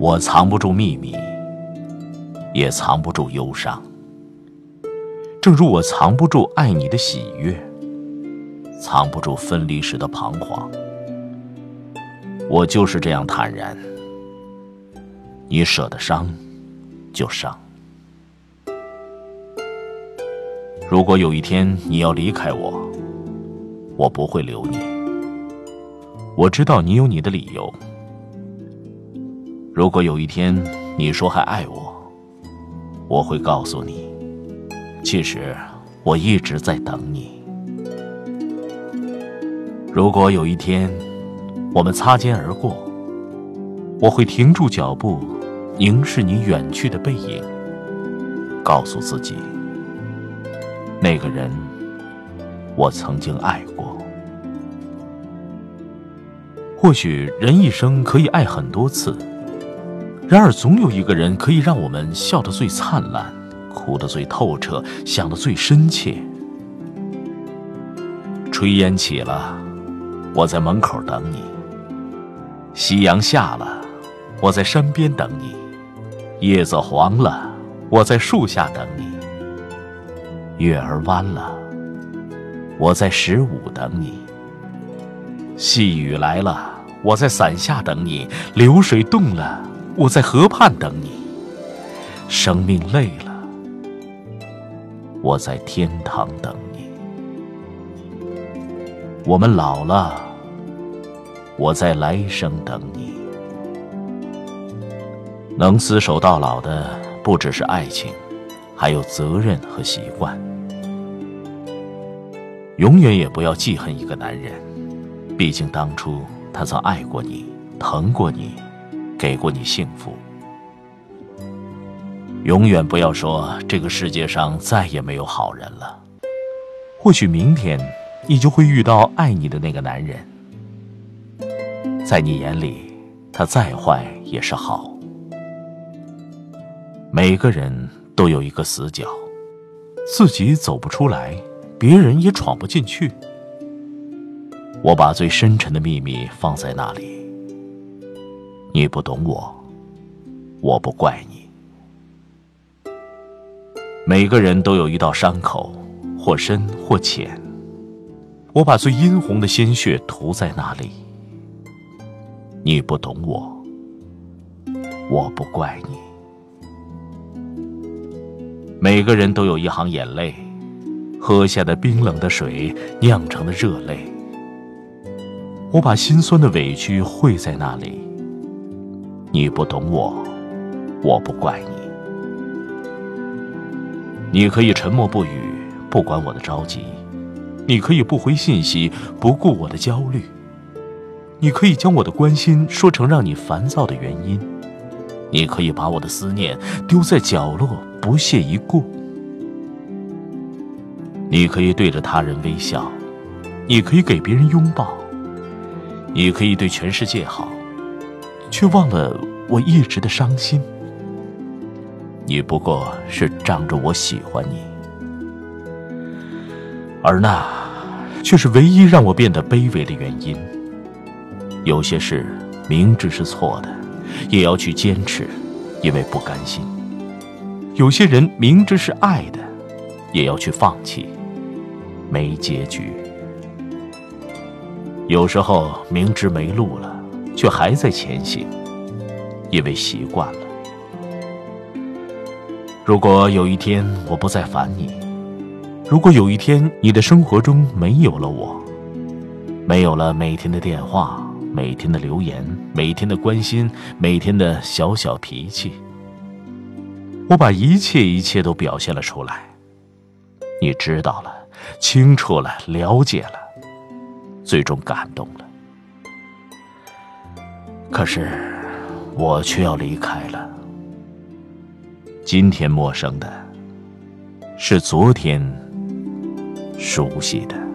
我藏不住秘密，也藏不住忧伤。正如我藏不住爱你的喜悦，藏不住分离时的彷徨。我就是这样坦然。你舍得伤，就伤。如果有一天你要离开我，我不会留你。我知道你有你的理由。如果有一天你说还爱我，我会告诉你，其实我一直在等你。如果有一天我们擦肩而过，我会停住脚步，凝视你远去的背影，告诉自己，那个人我曾经爱过。或许人一生可以爱很多次。然而，总有一个人可以让我们笑得最灿烂，哭得最透彻，想得最深切。炊烟起了，我在门口等你；夕阳下了，我在山边等你；叶子黄了，我在树下等你；月儿弯了，我在十五等你；细雨来了，我在伞下等你；流水动了。我在河畔等你，生命累了，我在天堂等你。我们老了，我在来生等你。能厮守到老的不只是爱情，还有责任和习惯。永远也不要记恨一个男人，毕竟当初他曾爱过你，疼过你。给过你幸福，永远不要说这个世界上再也没有好人了。或许明天你就会遇到爱你的那个男人，在你眼里，他再坏也是好。每个人都有一个死角，自己走不出来，别人也闯不进去。我把最深沉的秘密放在那里。你不懂我，我不怪你。每个人都有一道伤口，或深或浅。我把最殷红的鲜血涂在那里。你不懂我，我不怪你。每个人都有一行眼泪，喝下的冰冷的水酿成的热泪。我把心酸的委屈汇在那里。你不懂我，我不怪你。你可以沉默不语，不管我的着急；你可以不回信息，不顾我的焦虑；你可以将我的关心说成让你烦躁的原因；你可以把我的思念丢在角落，不屑一顾；你可以对着他人微笑；你可以给别人拥抱；你可以对全世界好。却忘了我一直的伤心。你不过是仗着我喜欢你，而那却是唯一让我变得卑微的原因。有些事明知是错的，也要去坚持，因为不甘心；有些人明知是爱的，也要去放弃，没结局。有时候明知没路了。却还在前行，因为习惯了。如果有一天我不再烦你，如果有一天你的生活中没有了我，没有了每天的电话、每天的留言、每天的关心、每天的小小脾气，我把一切一切都表现了出来，你知道了，清楚了，了解了，最终感动了。可是我却要离开了。今天陌生的，是昨天熟悉的。